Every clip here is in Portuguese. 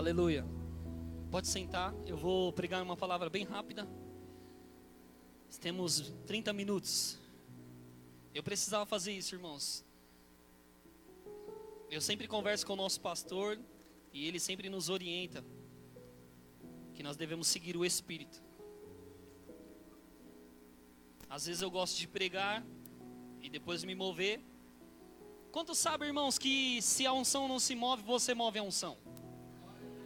Aleluia. Pode sentar, eu vou pregar uma palavra bem rápida. Temos 30 minutos. Eu precisava fazer isso, irmãos. Eu sempre converso com o nosso pastor e ele sempre nos orienta que nós devemos seguir o Espírito. Às vezes eu gosto de pregar e depois me mover. Quantos sabem, irmãos, que se a unção não se move, você move a unção?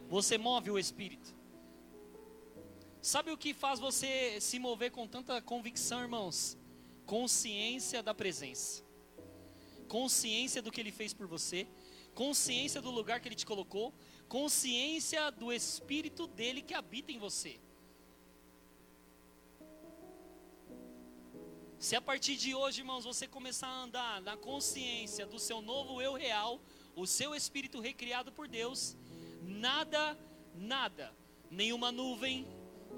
Você move o Espírito. Sabe o que faz você se mover com tanta convicção, irmãos? Consciência da presença. Consciência do que ele fez por você, consciência do lugar que ele te colocou, consciência do espírito dele que habita em você. Se a partir de hoje, irmãos, você começar a andar na consciência do seu novo eu real, o seu espírito recriado por Deus, nada, nada, nenhuma nuvem,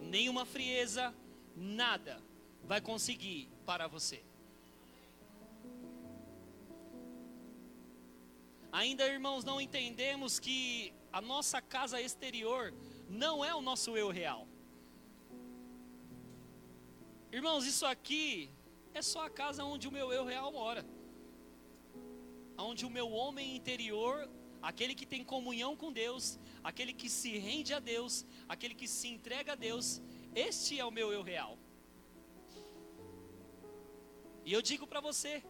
nenhuma frieza, nada vai conseguir parar você. Ainda, irmãos, não entendemos que a nossa casa exterior não é o nosso eu real. Irmãos, isso aqui é só a casa onde o meu eu real mora. Onde o meu homem interior, aquele que tem comunhão com Deus, aquele que se rende a Deus, aquele que se entrega a Deus, este é o meu eu real. E eu digo para você,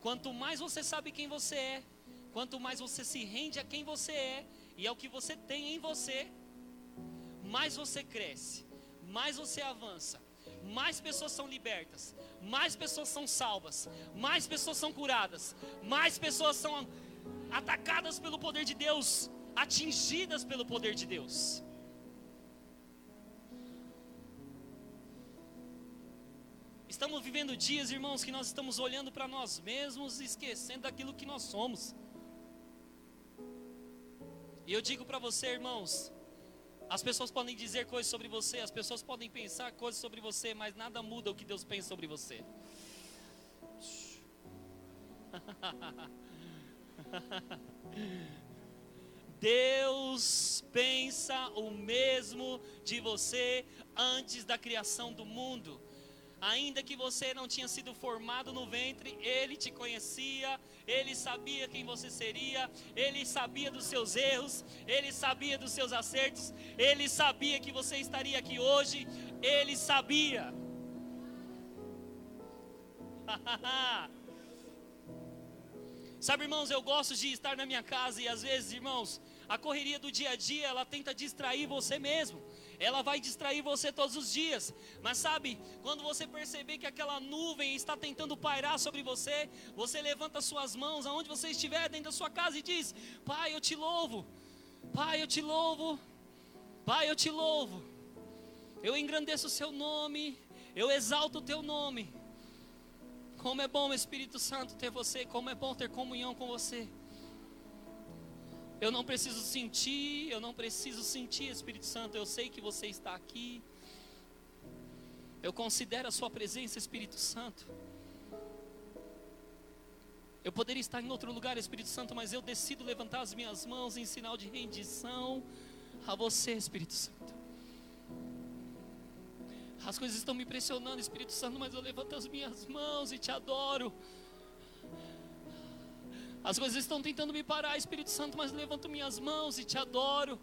quanto mais você sabe quem você é, quanto mais você se rende a quem você é e ao que você tem em você, mais você cresce, mais você avança, mais pessoas são libertas, mais pessoas são salvas, mais pessoas são curadas, mais pessoas são atacadas pelo poder de Deus, atingidas pelo poder de Deus. Estamos vivendo dias, irmãos, que nós estamos olhando para nós mesmos e esquecendo daquilo que nós somos. E eu digo para você, irmãos, as pessoas podem dizer coisas sobre você, as pessoas podem pensar coisas sobre você, mas nada muda o que Deus pensa sobre você. Deus pensa o mesmo de você antes da criação do mundo. Ainda que você não tinha sido formado no ventre, Ele te conhecia, Ele sabia quem você seria, Ele sabia dos seus erros, Ele sabia dos seus acertos, Ele sabia que você estaria aqui hoje, Ele sabia. Sabe, irmãos, eu gosto de estar na minha casa e às vezes, irmãos, a correria do dia a dia, ela tenta distrair você mesmo ela vai distrair você todos os dias. Mas sabe, quando você perceber que aquela nuvem está tentando pairar sobre você, você levanta suas mãos aonde você estiver dentro da sua casa e diz: Pai, eu te louvo. Pai, eu te louvo. Pai, eu te louvo. Eu engrandeço o seu nome. Eu exalto o teu nome. Como é bom, Espírito Santo, ter você. Como é bom ter comunhão com você. Eu não preciso sentir, eu não preciso sentir, Espírito Santo, eu sei que você está aqui. Eu considero a Sua presença, Espírito Santo. Eu poderia estar em outro lugar, Espírito Santo, mas eu decido levantar as minhas mãos em sinal de rendição a você, Espírito Santo. As coisas estão me pressionando, Espírito Santo, mas eu levanto as minhas mãos e te adoro. As coisas estão tentando me parar, Espírito Santo, mas levanto minhas mãos e te adoro.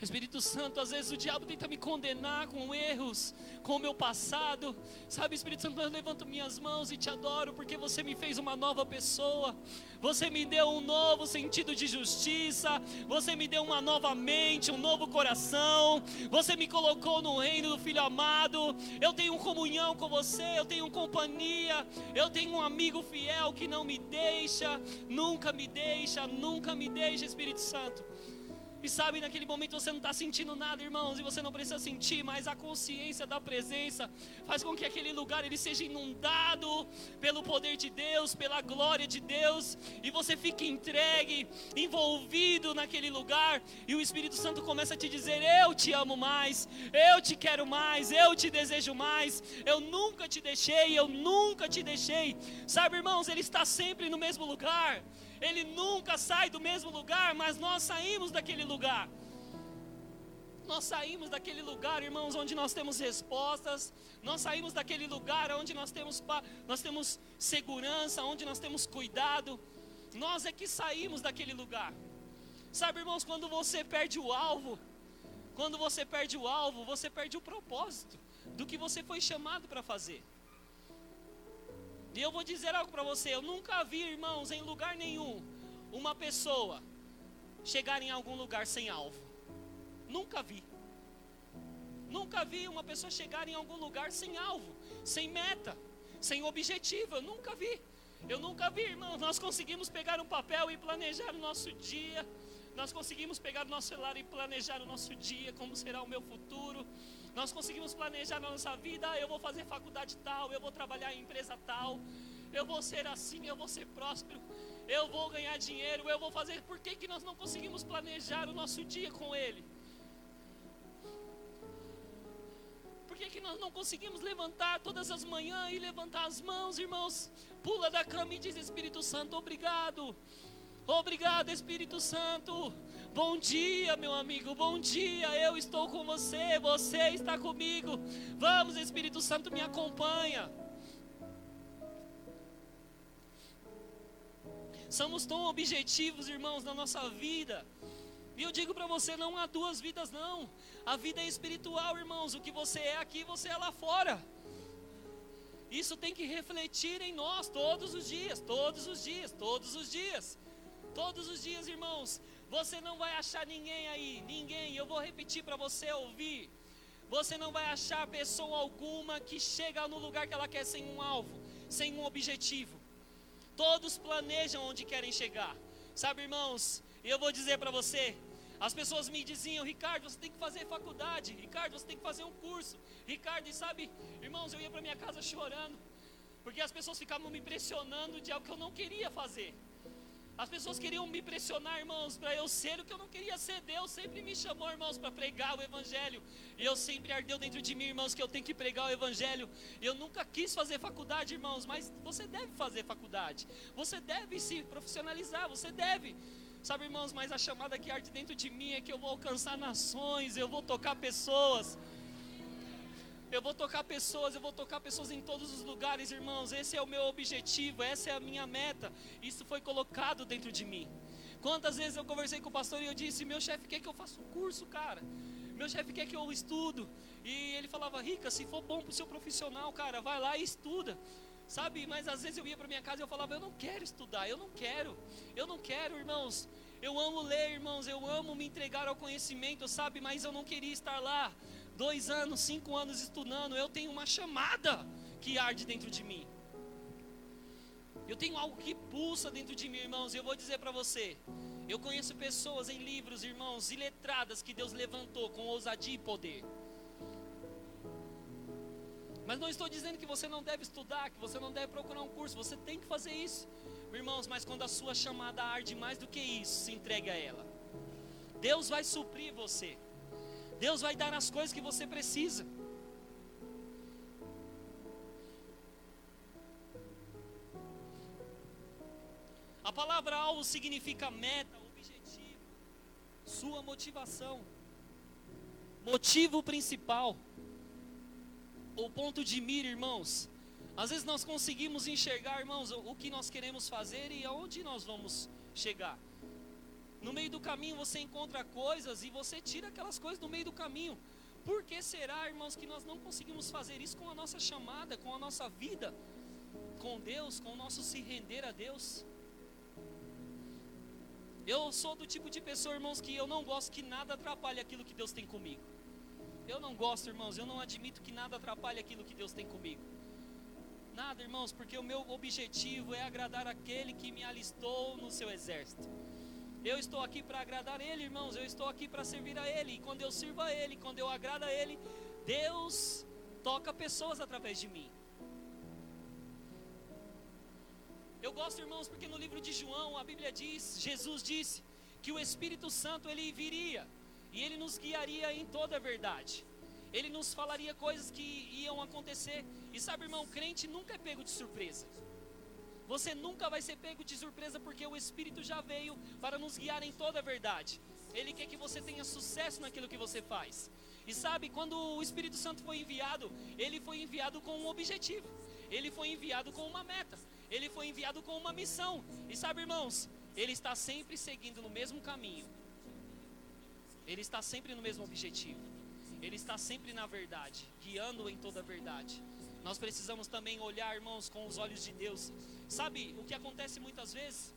Espírito Santo, às vezes o diabo tenta me condenar com erros, com o meu passado. Sabe, Espírito Santo, eu levanto minhas mãos e te adoro porque você me fez uma nova pessoa. Você me deu um novo sentido de justiça. Você me deu uma nova mente, um novo coração. Você me colocou no reino do Filho amado. Eu tenho comunhão com você, eu tenho companhia. Eu tenho um amigo fiel que não me deixa, nunca me deixa, nunca me deixa, Espírito Santo. E sabe, naquele momento você não está sentindo nada, irmãos, e você não precisa sentir, mas a consciência da presença faz com que aquele lugar ele seja inundado pelo poder de Deus, pela glória de Deus, e você fique entregue, envolvido naquele lugar, e o Espírito Santo começa a te dizer: Eu te amo mais, eu te quero mais, eu te desejo mais, eu nunca te deixei, eu nunca te deixei. Sabe, irmãos, ele está sempre no mesmo lugar. Ele nunca sai do mesmo lugar, mas nós saímos daquele lugar. Nós saímos daquele lugar, irmãos, onde nós temos respostas. Nós saímos daquele lugar onde nós temos, nós temos segurança, onde nós temos cuidado. Nós é que saímos daquele lugar. Sabe, irmãos, quando você perde o alvo, quando você perde o alvo, você perde o propósito do que você foi chamado para fazer. E eu vou dizer algo para você: eu nunca vi, irmãos, em lugar nenhum, uma pessoa chegar em algum lugar sem alvo. Nunca vi. Nunca vi uma pessoa chegar em algum lugar sem alvo, sem meta, sem objetivo. Eu nunca vi. Eu nunca vi, irmãos. Nós conseguimos pegar um papel e planejar o nosso dia. Nós conseguimos pegar o nosso celular e planejar o nosso dia, como será o meu futuro. Nós conseguimos planejar a nossa vida. Ah, eu vou fazer faculdade tal, eu vou trabalhar em empresa tal, eu vou ser assim, eu vou ser próspero, eu vou ganhar dinheiro, eu vou fazer. Por que, que nós não conseguimos planejar o nosso dia com Ele? Por que, que nós não conseguimos levantar todas as manhãs e levantar as mãos, irmãos? Pula da cama e diz: Espírito Santo, obrigado. Obrigado, Espírito Santo. Bom dia, meu amigo. Bom dia. Eu estou com você. Você está comigo. Vamos, Espírito Santo, me acompanha. Somos tão objetivos, irmãos, na nossa vida. E eu digo para você, não há duas vidas não. A vida é espiritual, irmãos. O que você é aqui, você é lá fora. Isso tem que refletir em nós todos os dias, todos os dias, todos os dias. Todos os dias, irmãos. Você não vai achar ninguém aí, ninguém. Eu vou repetir para você ouvir. Você não vai achar pessoa alguma que chega no lugar que ela quer sem um alvo, sem um objetivo. Todos planejam onde querem chegar. Sabe, irmãos, eu vou dizer para você, as pessoas me diziam, Ricardo, você tem que fazer faculdade, Ricardo, você tem que fazer um curso, Ricardo, e sabe, irmãos, eu ia para minha casa chorando, porque as pessoas ficavam me pressionando de algo que eu não queria fazer. As pessoas queriam me pressionar, irmãos, para eu ser o que eu não queria ser. Deus sempre me chamou, irmãos, para pregar o Evangelho. E eu sempre ardeu dentro de mim, irmãos, que eu tenho que pregar o Evangelho. Eu nunca quis fazer faculdade, irmãos, mas você deve fazer faculdade. Você deve se profissionalizar, você deve. Sabe, irmãos, mas a chamada que arde dentro de mim é que eu vou alcançar nações, eu vou tocar pessoas. Eu vou tocar pessoas, eu vou tocar pessoas em todos os lugares, irmãos. Esse é o meu objetivo, essa é a minha meta. Isso foi colocado dentro de mim. Quantas vezes eu conversei com o pastor e eu disse: Meu chefe quer que eu faça um curso, cara. Meu chefe quer que eu estudo. E ele falava: Rica, se for bom para o seu profissional, cara, vai lá e estuda. Sabe, mas às vezes eu ia para minha casa e eu falava: Eu não quero estudar, eu não quero, eu não quero, irmãos. Eu amo ler, irmãos, eu amo me entregar ao conhecimento, sabe, mas eu não queria estar lá dois anos, cinco anos estudando. Eu tenho uma chamada que arde dentro de mim. Eu tenho algo que pulsa dentro de mim, irmãos, e eu vou dizer para você. Eu conheço pessoas em livros, irmãos, iletradas que Deus levantou com ousadia e poder. Mas não estou dizendo que você não deve estudar, que você não deve procurar um curso, você tem que fazer isso. Irmãos, mas quando a sua chamada arde mais do que isso, se entregue a ela. Deus vai suprir você. Deus vai dar as coisas que você precisa. A palavra alvo significa meta, objetivo, sua motivação, motivo principal o ponto de mira, irmãos. Às vezes nós conseguimos enxergar, irmãos, o que nós queremos fazer e aonde nós vamos chegar. No meio do caminho você encontra coisas e você tira aquelas coisas do meio do caminho. Por que será, irmãos, que nós não conseguimos fazer isso com a nossa chamada, com a nossa vida com Deus, com o nosso se render a Deus? Eu sou do tipo de pessoa, irmãos, que eu não gosto que nada atrapalhe aquilo que Deus tem comigo. Eu não gosto, irmãos, eu não admito que nada atrapalhe aquilo que Deus tem comigo. Nada, irmãos, porque o meu objetivo é agradar aquele que me alistou no seu exército. Eu estou aqui para agradar Ele, irmãos. Eu estou aqui para servir a Ele. E quando eu sirvo a Ele, quando eu agrado a Ele, Deus toca pessoas através de mim. Eu gosto, irmãos, porque no livro de João a Bíblia diz, Jesus disse que o Espírito Santo ele viria e Ele nos guiaria em toda a verdade. Ele nos falaria coisas que iam acontecer. E sabe, irmão, crente nunca é pego de surpresa. Você nunca vai ser pego de surpresa porque o Espírito já veio para nos guiar em toda a verdade. Ele quer que você tenha sucesso naquilo que você faz. E sabe, quando o Espírito Santo foi enviado, ele foi enviado com um objetivo. Ele foi enviado com uma meta. Ele foi enviado com uma missão. E sabe, irmãos, ele está sempre seguindo no mesmo caminho. Ele está sempre no mesmo objetivo. Ele está sempre na verdade, guiando em toda a verdade. Nós precisamos também olhar, irmãos, com os olhos de Deus. Sabe, o que acontece muitas vezes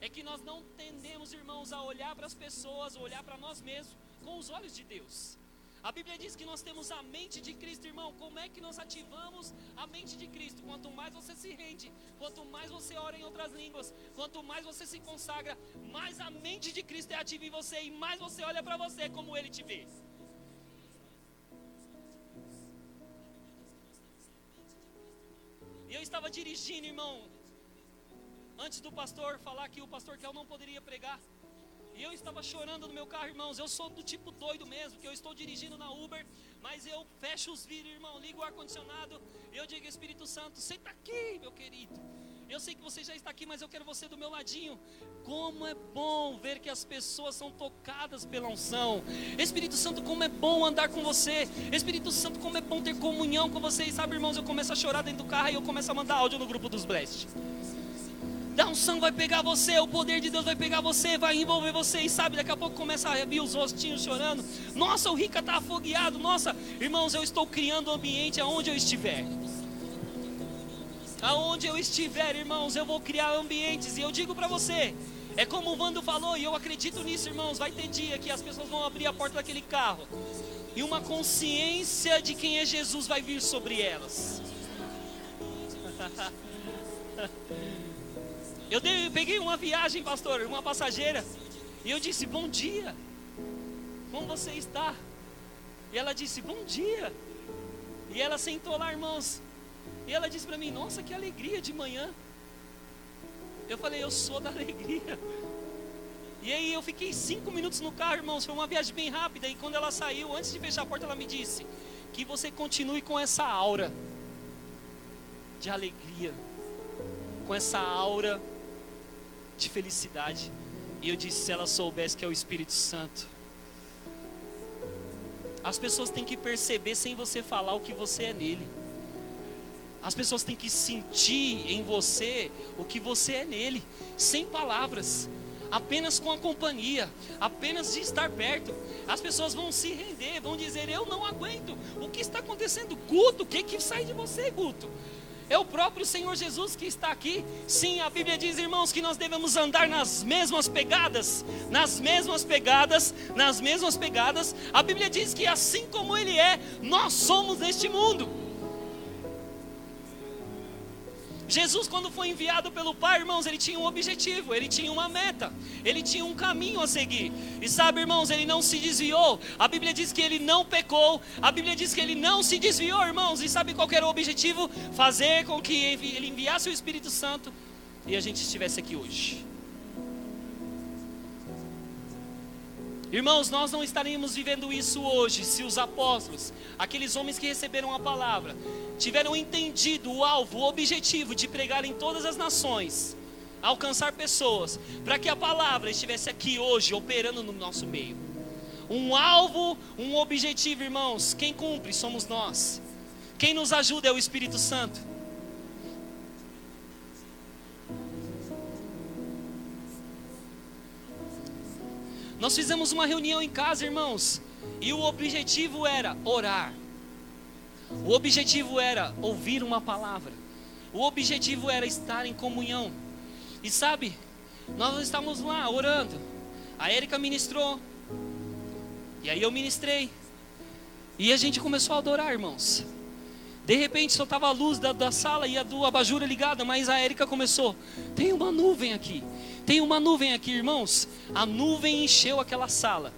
é que nós não tendemos, irmãos, a olhar para as pessoas, olhar para nós mesmos com os olhos de Deus. A Bíblia diz que nós temos a mente de Cristo, irmão. Como é que nós ativamos a mente de Cristo? Quanto mais você se rende, quanto mais você ora em outras línguas, quanto mais você se consagra, mais a mente de Cristo é ativa em você e mais você olha para você como ele te vê. E eu estava dirigindo, irmão, antes do pastor falar que o pastor Kel não poderia pregar. E eu estava chorando no meu carro, irmãos. Eu sou do tipo doido mesmo, que eu estou dirigindo na Uber, mas eu fecho os vidros, irmão, ligo o ar-condicionado, eu digo, Espírito Santo, senta aqui, meu querido. Eu sei que você já está aqui, mas eu quero você do meu ladinho. Como é bom ver que as pessoas são tocadas pela unção. Espírito Santo, como é bom andar com você. Espírito Santo, como é bom ter comunhão com você. E sabe, irmãos, eu começo a chorar dentro do carro e eu começo a mandar áudio no grupo dos Blast. Da unção vai pegar você, o poder de Deus vai pegar você, vai envolver você. E sabe, daqui a pouco começa a vir os rostinhos chorando. Nossa, o Rica está afogueado. Nossa, irmãos, eu estou criando um ambiente aonde eu estiver. Aonde eu estiver, irmãos, eu vou criar ambientes. E eu digo para você, é como o Vando falou, e eu acredito nisso, irmãos. Vai ter dia que as pessoas vão abrir a porta daquele carro. E uma consciência de quem é Jesus vai vir sobre elas. Eu, dei, eu peguei uma viagem, pastor, uma passageira, e eu disse: Bom dia, como você está? E ela disse: Bom dia. E ela sentou lá, irmãos, e ela disse para mim: Nossa, que alegria de manhã. Eu falei: Eu sou da alegria. E aí eu fiquei cinco minutos no carro, irmãos. Foi uma viagem bem rápida. E quando ela saiu, antes de fechar a porta, ela me disse: Que você continue com essa aura de alegria, com essa aura de felicidade. E eu disse: se ela soubesse que é o Espírito Santo. As pessoas têm que perceber sem você falar o que você é nele. As pessoas têm que sentir em você o que você é nele, sem palavras, apenas com a companhia, apenas de estar perto. As pessoas vão se render, vão dizer: Eu não aguento. O que está acontecendo? Guto, o que, que sai de você, Guto? É o próprio Senhor Jesus que está aqui. Sim, a Bíblia diz, irmãos, que nós devemos andar nas mesmas pegadas, nas mesmas pegadas, nas mesmas pegadas. A Bíblia diz que assim como Ele é, nós somos neste mundo. Jesus, quando foi enviado pelo Pai, irmãos, ele tinha um objetivo, ele tinha uma meta, ele tinha um caminho a seguir. E sabe, irmãos, ele não se desviou. A Bíblia diz que ele não pecou, a Bíblia diz que ele não se desviou, irmãos. E sabe qual era o objetivo? Fazer com que ele enviasse o Espírito Santo e a gente estivesse aqui hoje. Irmãos, nós não estaríamos vivendo isso hoje se os apóstolos, aqueles homens que receberam a palavra, tiveram entendido o alvo, o objetivo de pregar em todas as nações, alcançar pessoas, para que a palavra estivesse aqui hoje operando no nosso meio. Um alvo, um objetivo, irmãos, quem cumpre somos nós. Quem nos ajuda é o Espírito Santo. Nós fizemos uma reunião em casa, irmãos, e o objetivo era orar. O objetivo era ouvir uma palavra. O objetivo era estar em comunhão. E sabe, nós estávamos lá orando. A Érica ministrou. E aí eu ministrei. E a gente começou a adorar, irmãos. De repente só estava a luz da, da sala e a do abajura ligada, mas a Érica começou. Tem uma nuvem aqui. Tem uma nuvem aqui, irmãos. A nuvem encheu aquela sala.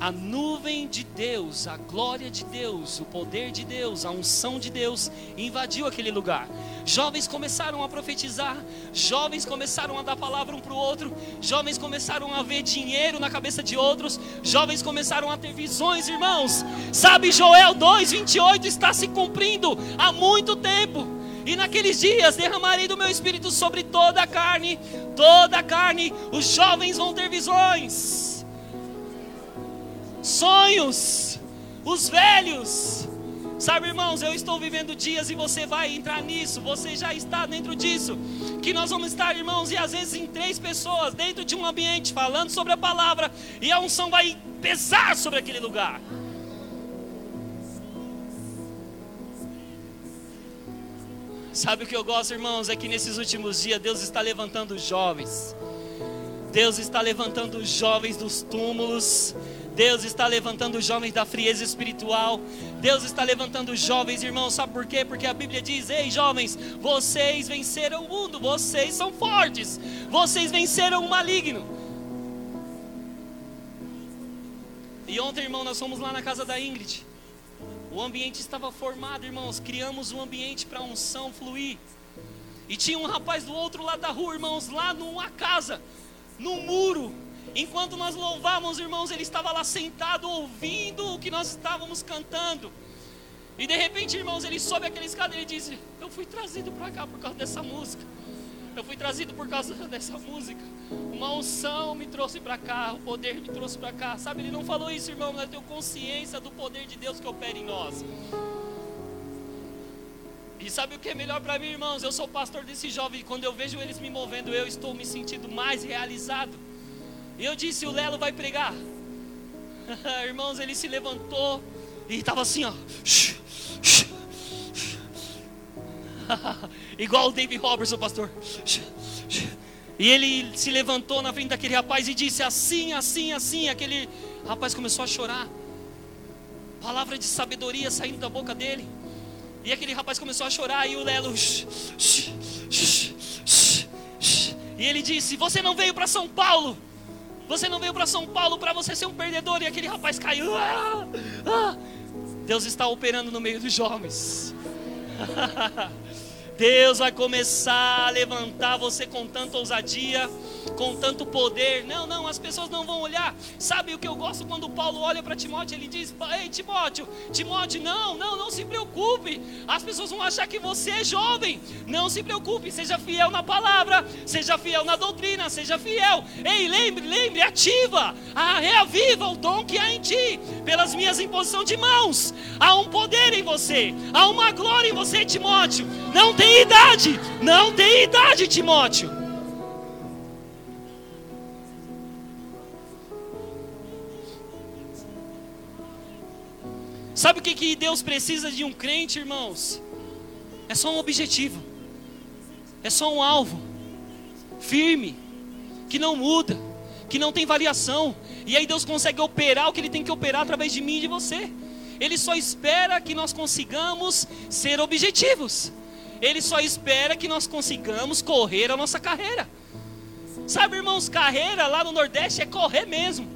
A nuvem de Deus, a glória de Deus, o poder de Deus, a unção de Deus invadiu aquele lugar. Jovens começaram a profetizar, jovens começaram a dar palavra um para o outro, jovens começaram a ver dinheiro na cabeça de outros, jovens começaram a ter visões, irmãos. Sabe, Joel 2:28 está se cumprindo há muito tempo. E naqueles dias derramarei do meu espírito sobre toda a carne, toda a carne, os jovens vão ter visões, sonhos, os velhos. Sabe, irmãos, eu estou vivendo dias e você vai entrar nisso, você já está dentro disso. Que nós vamos estar, irmãos, e às vezes em três pessoas dentro de um ambiente falando sobre a palavra, e a unção vai pesar sobre aquele lugar. Sabe o que eu gosto, irmãos? É que nesses últimos dias Deus está levantando jovens. Deus está levantando jovens dos túmulos. Deus está levantando jovens da frieza espiritual. Deus está levantando jovens, irmãos. Sabe por quê? Porque a Bíblia diz: Ei, jovens, vocês venceram o mundo. Vocês são fortes. Vocês venceram o maligno. E ontem, irmão, nós fomos lá na casa da Ingrid. O ambiente estava formado, irmãos. Criamos um ambiente para a unção fluir. E tinha um rapaz do outro lado da rua, irmãos, lá numa casa, no muro. Enquanto nós louvávamos, irmãos, ele estava lá sentado ouvindo o que nós estávamos cantando. E de repente, irmãos, ele sobe aquele escada e ele diz: Eu fui trazido para cá por causa dessa música. Eu fui trazido por causa dessa música. Uma unção me trouxe para cá, o poder me trouxe para cá. Sabe, ele não falou isso, irmão, mas eu tenho consciência do poder de Deus que opera em nós. E sabe o que é melhor para mim, irmãos? Eu sou pastor desse jovem quando eu vejo eles me movendo, eu estou me sentindo mais realizado. E eu disse: o Lelo vai pregar. irmãos, ele se levantou e estava assim, ó. Igual o David Robertson, pastor. E ele se levantou na frente daquele rapaz e disse assim, assim, assim. Aquele rapaz começou a chorar. Palavra de sabedoria saindo da boca dele. E aquele rapaz começou a chorar. E o Lelo. E ele disse: Você não veio para São Paulo. Você não veio para São Paulo para você ser um perdedor. E aquele rapaz caiu. Ah, ah. Deus está operando no meio dos jovens. Deus vai começar a levantar você com tanta ousadia, com tanto poder. Não, não, as pessoas não vão olhar. Sabe o que eu gosto quando Paulo olha para Timóteo? Ele diz: Ei, Timóteo, Timóteo, não, não, não se preocupe. As pessoas vão achar que você é jovem. Não se preocupe, seja fiel na palavra, seja fiel na doutrina, seja fiel. Ei, lembre, lembre, ativa, ah, reaviva o dom que há em ti, pelas minhas imposições de mãos. Há um poder em você, há uma glória em você, Timóteo. Não tem idade, não tem idade, Timóteo. Sabe o que, que Deus precisa de um crente, irmãos? É só um objetivo, é só um alvo, firme, que não muda, que não tem variação, e aí Deus consegue operar o que Ele tem que operar através de mim e de você. Ele só espera que nós consigamos ser objetivos. Ele só espera que nós consigamos correr a nossa carreira. Sabe, irmãos, carreira lá no Nordeste é correr mesmo.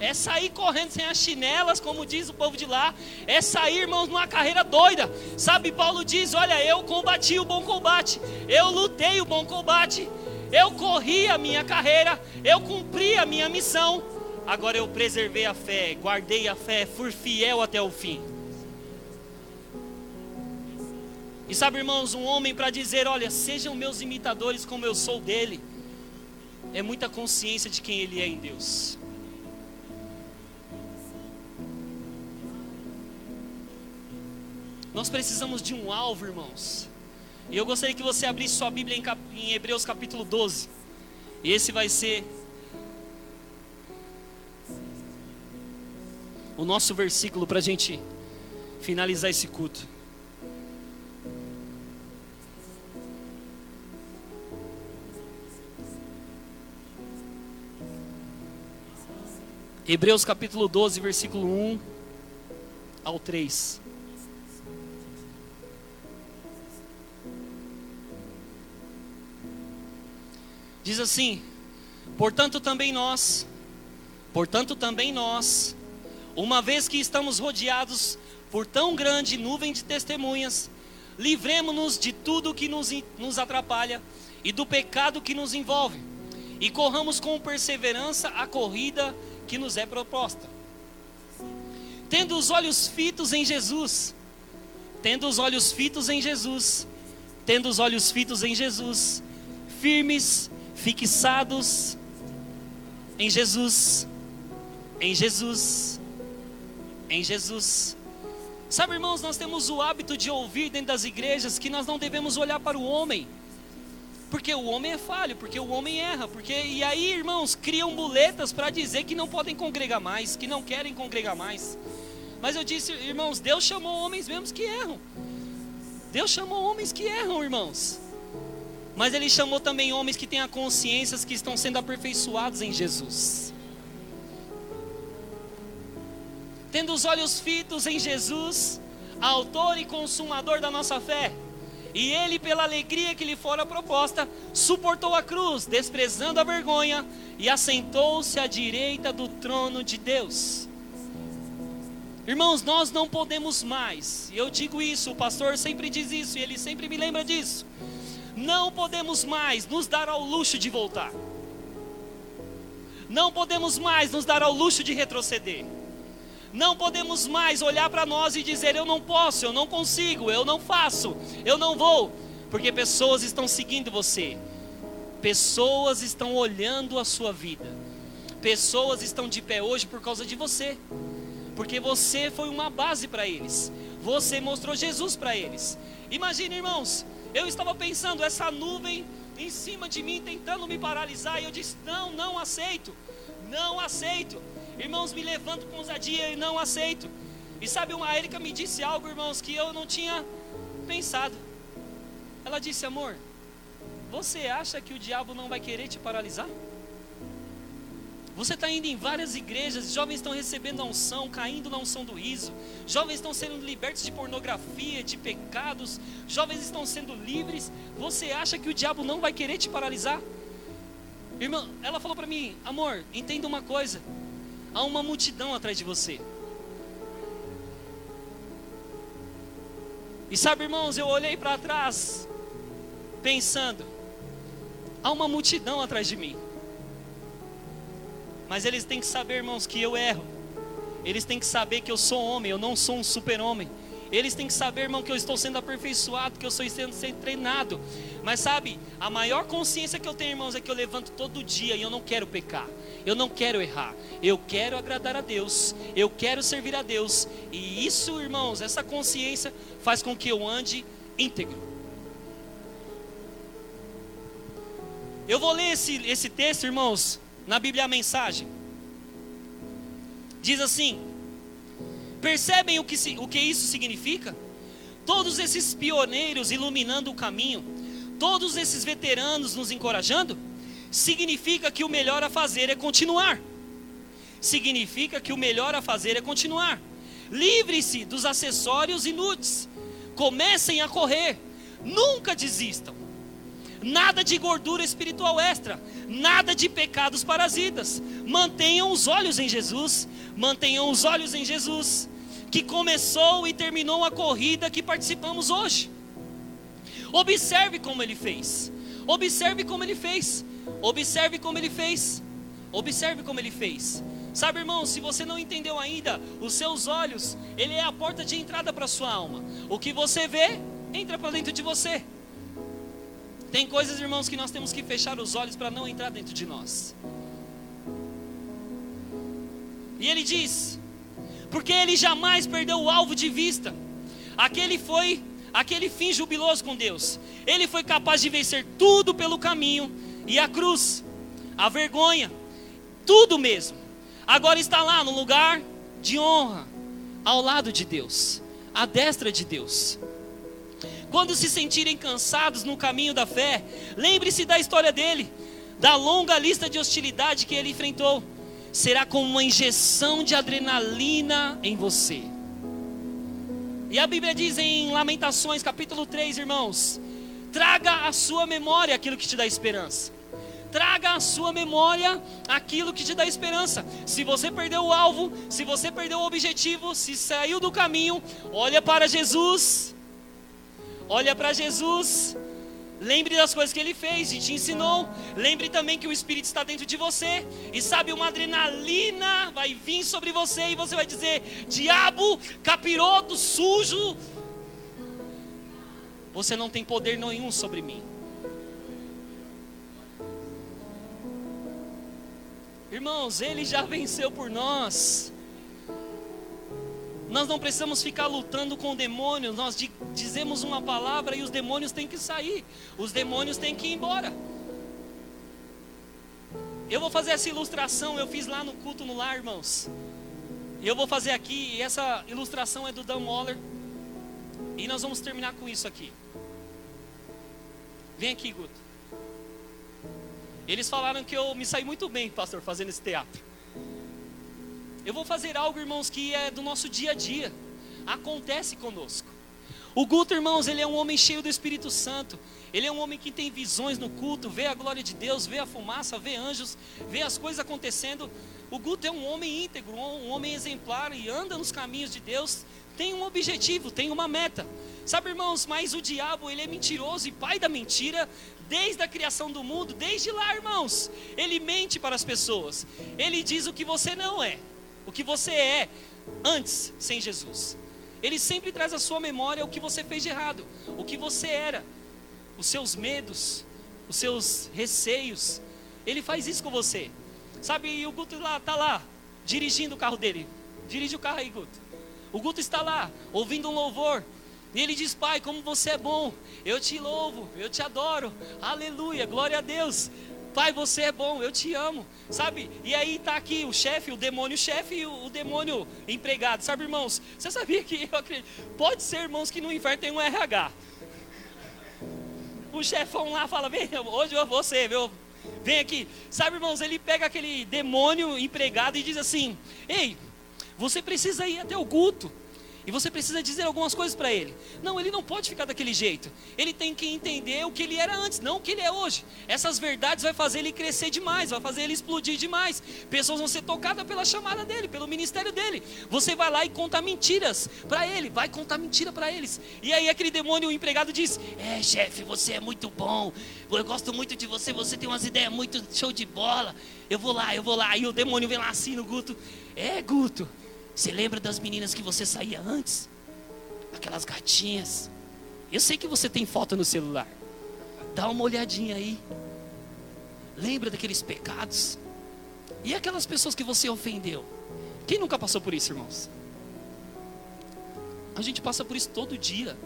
É sair correndo sem as chinelas, como diz o povo de lá. É sair, irmãos, numa carreira doida. Sabe, Paulo diz: Olha, eu combati o bom combate. Eu lutei o bom combate. Eu corri a minha carreira. Eu cumpri a minha missão. Agora eu preservei a fé, guardei a fé, fui fiel até o fim. E sabe, irmãos, um homem para dizer: Olha, sejam meus imitadores como eu sou dele, é muita consciência de quem ele é em Deus. Nós precisamos de um alvo, irmãos. E eu gostaria que você abrisse sua Bíblia em, cap... em Hebreus capítulo 12. E esse vai ser o nosso versículo para a gente finalizar esse culto. Hebreus capítulo 12, versículo 1 ao 3. Diz assim: Portanto também nós, portanto também nós, uma vez que estamos rodeados por tão grande nuvem de testemunhas, livremos-nos de tudo que nos, nos atrapalha e do pecado que nos envolve, e corramos com perseverança a corrida que nos é proposta. Tendo os olhos fitos em Jesus, tendo os olhos fitos em Jesus, tendo os olhos fitos em Jesus, firmes, fixados em Jesus, em Jesus, em Jesus. Sabe, irmãos, nós temos o hábito de ouvir dentro das igrejas que nós não devemos olhar para o homem, porque o homem é falho, porque o homem erra, porque e aí, irmãos, criam muletas para dizer que não podem congregar mais, que não querem congregar mais. Mas eu disse, irmãos, Deus chamou homens mesmo que erram. Deus chamou homens que erram, irmãos. Mas Ele chamou também homens que têm a consciência que estão sendo aperfeiçoados em Jesus. Tendo os olhos fitos em Jesus, autor e consumador da nossa fé. E ele, pela alegria que lhe fora proposta, suportou a cruz, desprezando a vergonha, e assentou-se à direita do trono de Deus. Irmãos, nós não podemos mais, e eu digo isso, o pastor sempre diz isso, e ele sempre me lembra disso. Não podemos mais nos dar ao luxo de voltar, não podemos mais nos dar ao luxo de retroceder. Não podemos mais olhar para nós e dizer: eu não posso, eu não consigo, eu não faço, eu não vou, porque pessoas estão seguindo você, pessoas estão olhando a sua vida, pessoas estão de pé hoje por causa de você, porque você foi uma base para eles, você mostrou Jesus para eles. Imagine, irmãos, eu estava pensando, essa nuvem em cima de mim tentando me paralisar, e eu disse: não, não aceito, não aceito. Irmãos, me levanto com ousadia e não aceito. E sabe, a Erika me disse algo, irmãos, que eu não tinha pensado. Ela disse: Amor, você acha que o diabo não vai querer te paralisar? Você está indo em várias igrejas, jovens estão recebendo a unção, caindo na unção do riso, jovens estão sendo libertos de pornografia, de pecados, jovens estão sendo livres. Você acha que o diabo não vai querer te paralisar? Irmã, ela falou para mim, amor, entenda uma coisa: há uma multidão atrás de você. E sabe, irmãos, eu olhei para trás, pensando: há uma multidão atrás de mim. Mas eles têm que saber, irmãos, que eu erro. Eles têm que saber que eu sou homem, eu não sou um super-homem. Eles têm que saber, irmão, que eu estou sendo aperfeiçoado, que eu estou sendo, sendo treinado. Mas sabe, a maior consciência que eu tenho, irmãos, é que eu levanto todo dia e eu não quero pecar. Eu não quero errar. Eu quero agradar a Deus. Eu quero servir a Deus. E isso, irmãos, essa consciência faz com que eu ande íntegro. Eu vou ler esse, esse texto, irmãos, na Bíblia a mensagem. Diz assim: Percebem o que, o que isso significa? Todos esses pioneiros iluminando o caminho, todos esses veteranos nos encorajando, significa que o melhor a fazer é continuar. Significa que o melhor a fazer é continuar. Livre-se dos acessórios inúteis. Comecem a correr. Nunca desistam. Nada de gordura espiritual extra. Nada de pecados parasitas. Mantenham os olhos em Jesus. Mantenham os olhos em Jesus. Que começou e terminou a corrida que participamos hoje. Observe como ele fez. Observe como ele fez. Observe como ele fez. Observe como ele fez. Sabe, irmão, se você não entendeu ainda, os seus olhos, ele é a porta de entrada para a sua alma. O que você vê, entra para dentro de você. Tem coisas, irmãos, que nós temos que fechar os olhos para não entrar dentro de nós. E ele diz: porque ele jamais perdeu o alvo de vista. Aquele foi aquele fim jubiloso com Deus. Ele foi capaz de vencer tudo pelo caminho e a cruz, a vergonha, tudo mesmo. Agora está lá no lugar de honra, ao lado de Deus, à destra de Deus. Quando se sentirem cansados no caminho da fé, lembre-se da história dele, da longa lista de hostilidade que ele enfrentou. Será como uma injeção de adrenalina em você. E a Bíblia diz em Lamentações, capítulo 3, irmãos: traga à sua memória aquilo que te dá esperança. Traga à sua memória aquilo que te dá esperança. Se você perdeu o alvo, se você perdeu o objetivo, se saiu do caminho, olha para Jesus. Olha para Jesus. Lembre das coisas que ele fez e te ensinou. Lembre também que o Espírito está dentro de você. E sabe, uma adrenalina vai vir sobre você e você vai dizer: Diabo, capiroto, sujo. você não tem poder nenhum sobre mim. Irmãos, Ele já venceu por nós. Nós não precisamos ficar lutando com demônios. Nós dizemos uma palavra e os demônios têm que sair. Os demônios têm que ir embora. Eu vou fazer essa ilustração. Eu fiz lá no culto no lar, irmãos. Eu vou fazer aqui. E essa ilustração é do Dan Waller. E nós vamos terminar com isso aqui. Vem aqui, Guto. Eles falaram que eu me saí muito bem, pastor, fazendo esse teatro. Eu vou fazer algo, irmãos, que é do nosso dia a dia. Acontece conosco. O Guto, irmãos, ele é um homem cheio do Espírito Santo. Ele é um homem que tem visões no culto, vê a glória de Deus, vê a fumaça, vê anjos, vê as coisas acontecendo. O Guto é um homem íntegro, um homem exemplar e anda nos caminhos de Deus. Tem um objetivo, tem uma meta. Sabe, irmãos, mas o diabo, ele é mentiroso e pai da mentira desde a criação do mundo, desde lá, irmãos. Ele mente para as pessoas. Ele diz o que você não é, o que você é antes sem Jesus. Ele sempre traz à sua memória o que você fez de errado, o que você era, os seus medos, os seus receios. Ele faz isso com você. Sabe, e o Guto lá tá lá, dirigindo o carro dele. Dirige o carro aí, Guto. O Guto está lá, ouvindo um louvor, e ele diz: Pai, como você é bom, eu te louvo, eu te adoro, aleluia, glória a Deus. Pai, você é bom, eu te amo, sabe? E aí está aqui o chefe, o demônio chefe e o, o, demônio empregado, sabe, irmãos? Você sabia que eu acredito, pode ser, irmãos, que no inferno tem um RH. O chefão lá fala: Vem, hoje eu vou viu? Vem aqui, sabe, irmãos? Ele pega aquele demônio empregado e diz assim: Ei, você precisa ir até o culto. E você precisa dizer algumas coisas para ele. Não, ele não pode ficar daquele jeito. Ele tem que entender o que ele era antes, não o que ele é hoje. Essas verdades vai fazer ele crescer demais, vai fazer ele explodir demais. Pessoas vão ser tocadas pela chamada dele, pelo ministério dele. Você vai lá e conta mentiras para ele, vai contar mentira para eles. E aí aquele demônio o empregado diz: "É, chefe, você é muito bom. Eu gosto muito de você, você tem umas ideias muito show de bola. Eu vou lá, eu vou lá". E o demônio vem lá assim no Guto: "É, Guto, você lembra das meninas que você saía antes? Aquelas gatinhas. Eu sei que você tem foto no celular. Dá uma olhadinha aí. Lembra daqueles pecados? E aquelas pessoas que você ofendeu? Quem nunca passou por isso, irmãos? A gente passa por isso todo dia.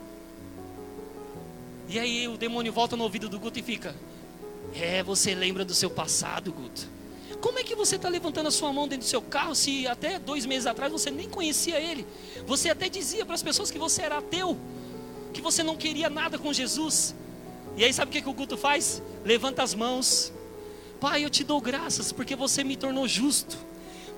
E aí o demônio volta no ouvido do Guto e fica: É, você lembra do seu passado, Guto. Como é que você está levantando a sua mão dentro do seu carro se até dois meses atrás você nem conhecia ele? Você até dizia para as pessoas que você era ateu, que você não queria nada com Jesus. E aí sabe o que, que o culto faz? Levanta as mãos. Pai, eu te dou graças porque você me tornou justo.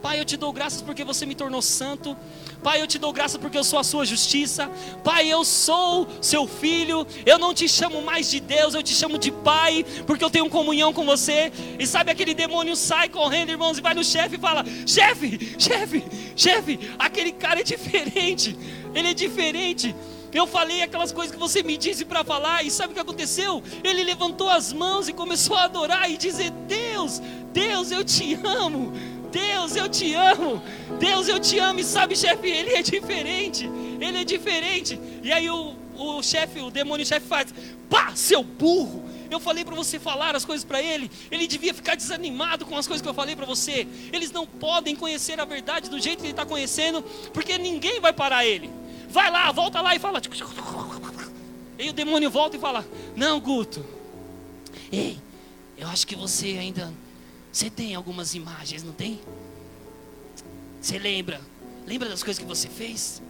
Pai, eu te dou graças porque você me tornou santo. Pai, eu te dou graças porque eu sou a sua justiça. Pai, eu sou seu filho. Eu não te chamo mais de Deus, eu te chamo de Pai, porque eu tenho comunhão com você. E sabe aquele demônio sai correndo, irmãos, e vai no chefe e fala: Chefe, chefe, chefe, aquele cara é diferente. Ele é diferente. Eu falei aquelas coisas que você me disse para falar, e sabe o que aconteceu? Ele levantou as mãos e começou a adorar e dizer: Deus, Deus, eu te amo. Deus, eu te amo. Deus, eu te amo. E sabe, chefe, ele é diferente. Ele é diferente. E aí o, o chefe, o demônio chefe faz: pá, seu burro. Eu falei para você falar as coisas para ele. Ele devia ficar desanimado com as coisas que eu falei para você. Eles não podem conhecer a verdade do jeito que ele está conhecendo, porque ninguém vai parar ele. Vai lá, volta lá e fala. E o demônio volta e fala: Não, Guto. Ei, eu acho que você ainda você tem algumas imagens, não tem? Você lembra? Lembra das coisas que você fez?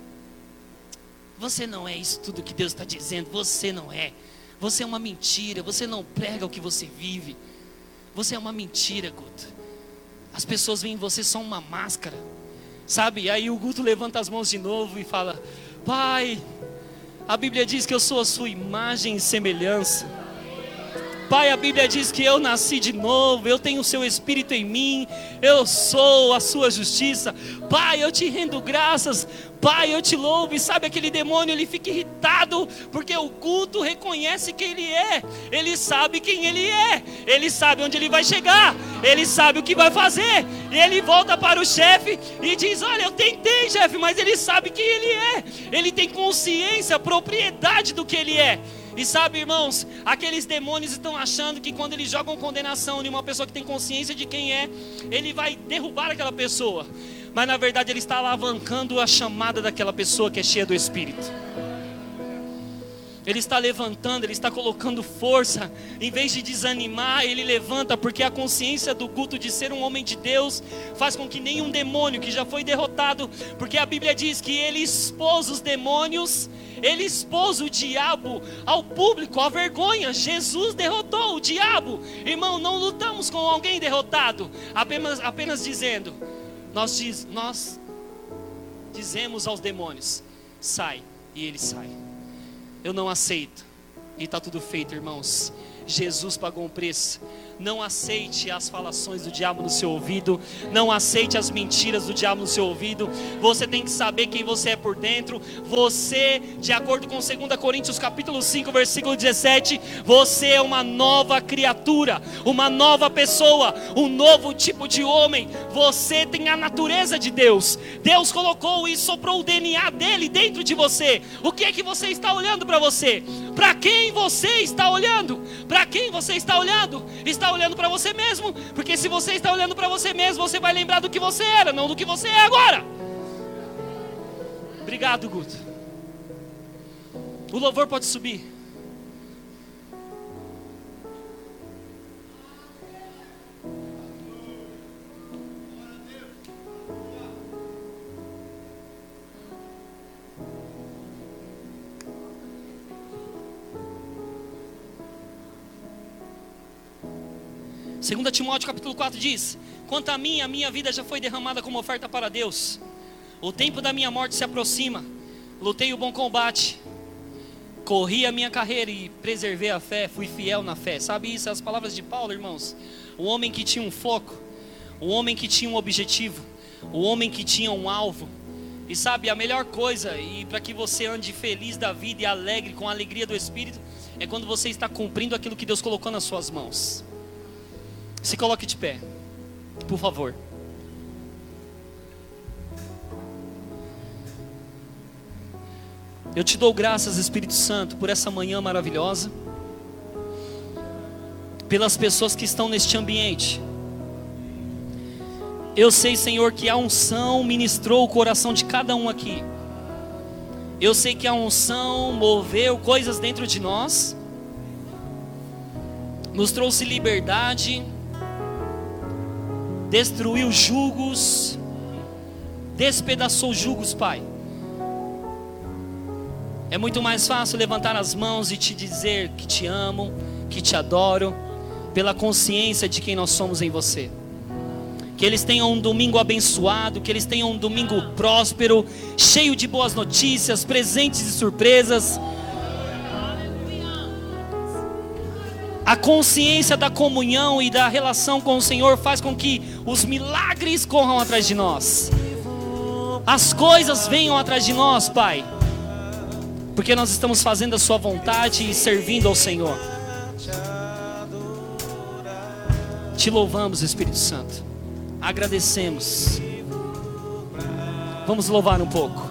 Você não é isso tudo que Deus está dizendo. Você não é. Você é uma mentira. Você não prega o que você vive. Você é uma mentira, Guto. As pessoas veem em você só uma máscara. Sabe? Aí o Guto levanta as mãos de novo e fala: Pai, a Bíblia diz que eu sou a sua imagem e semelhança. Pai, a Bíblia diz que eu nasci de novo, eu tenho o seu Espírito em mim, eu sou a sua justiça. Pai, eu te rendo graças, Pai, eu te louvo. E sabe aquele demônio, ele fica irritado, porque o culto reconhece quem ele é. Ele sabe quem ele é. Ele sabe onde ele vai chegar. Ele sabe o que vai fazer. E ele volta para o chefe e diz: Olha, eu tentei, chefe, mas ele sabe quem ele é. Ele tem consciência, propriedade do que ele é. E sabe, irmãos, aqueles demônios estão achando que quando eles jogam condenação em uma pessoa que tem consciência de quem é, ele vai derrubar aquela pessoa mas na verdade ele está alavancando a chamada daquela pessoa que é cheia do Espírito. Ele está levantando, ele está colocando força, em vez de desanimar, ele levanta, porque a consciência do culto de ser um homem de Deus faz com que nenhum demônio que já foi derrotado, porque a Bíblia diz que ele expôs os demônios, ele expôs o diabo ao público, à vergonha. Jesus derrotou o diabo, irmão. Não lutamos com alguém derrotado, apenas, apenas dizendo: nós, diz, nós dizemos aos demônios: sai, e ele sai. Eu não aceito, e está tudo feito, irmãos. Jesus pagou um preço não aceite as falações do diabo no seu ouvido. Não aceite as mentiras do diabo no seu ouvido. Você tem que saber quem você é por dentro. Você, de acordo com 2 Coríntios capítulo 5, versículo 17, você é uma nova criatura, uma nova pessoa, um novo tipo de homem. Você tem a natureza de Deus. Deus colocou e soprou o DNA dele dentro de você. O que é que você está olhando para você? Para quem você está olhando? Para quem você está olhando? Está olhando para você mesmo, porque se você está olhando para você mesmo, você vai lembrar do que você era, não do que você é agora. Obrigado, Guto. O louvor pode subir. Segunda Timóteo capítulo 4 diz: Quanto a mim, a minha vida já foi derramada como oferta para Deus. O tempo da minha morte se aproxima. Lutei o bom combate. Corri a minha carreira e preservei a fé, fui fiel na fé. Sabe isso? As palavras de Paulo, irmãos. O homem que tinha um foco, o homem que tinha um objetivo, o homem que tinha um alvo. E sabe, a melhor coisa, e para que você ande feliz da vida e alegre, com a alegria do Espírito, é quando você está cumprindo aquilo que Deus colocou nas suas mãos. Se coloque de pé, por favor. Eu te dou graças, Espírito Santo, por essa manhã maravilhosa, pelas pessoas que estão neste ambiente. Eu sei, Senhor, que a unção ministrou o coração de cada um aqui. Eu sei que a unção moveu coisas dentro de nós, nos trouxe liberdade destruiu julgos, despedaçou julgos, Pai. É muito mais fácil levantar as mãos e te dizer que te amo, que te adoro, pela consciência de quem nós somos em você. Que eles tenham um domingo abençoado, que eles tenham um domingo próspero, cheio de boas notícias, presentes e surpresas A consciência da comunhão e da relação com o Senhor faz com que os milagres corram atrás de nós. As coisas venham atrás de nós, Pai. Porque nós estamos fazendo a Sua vontade e servindo ao Senhor. Te louvamos, Espírito Santo. Agradecemos. Vamos louvar um pouco.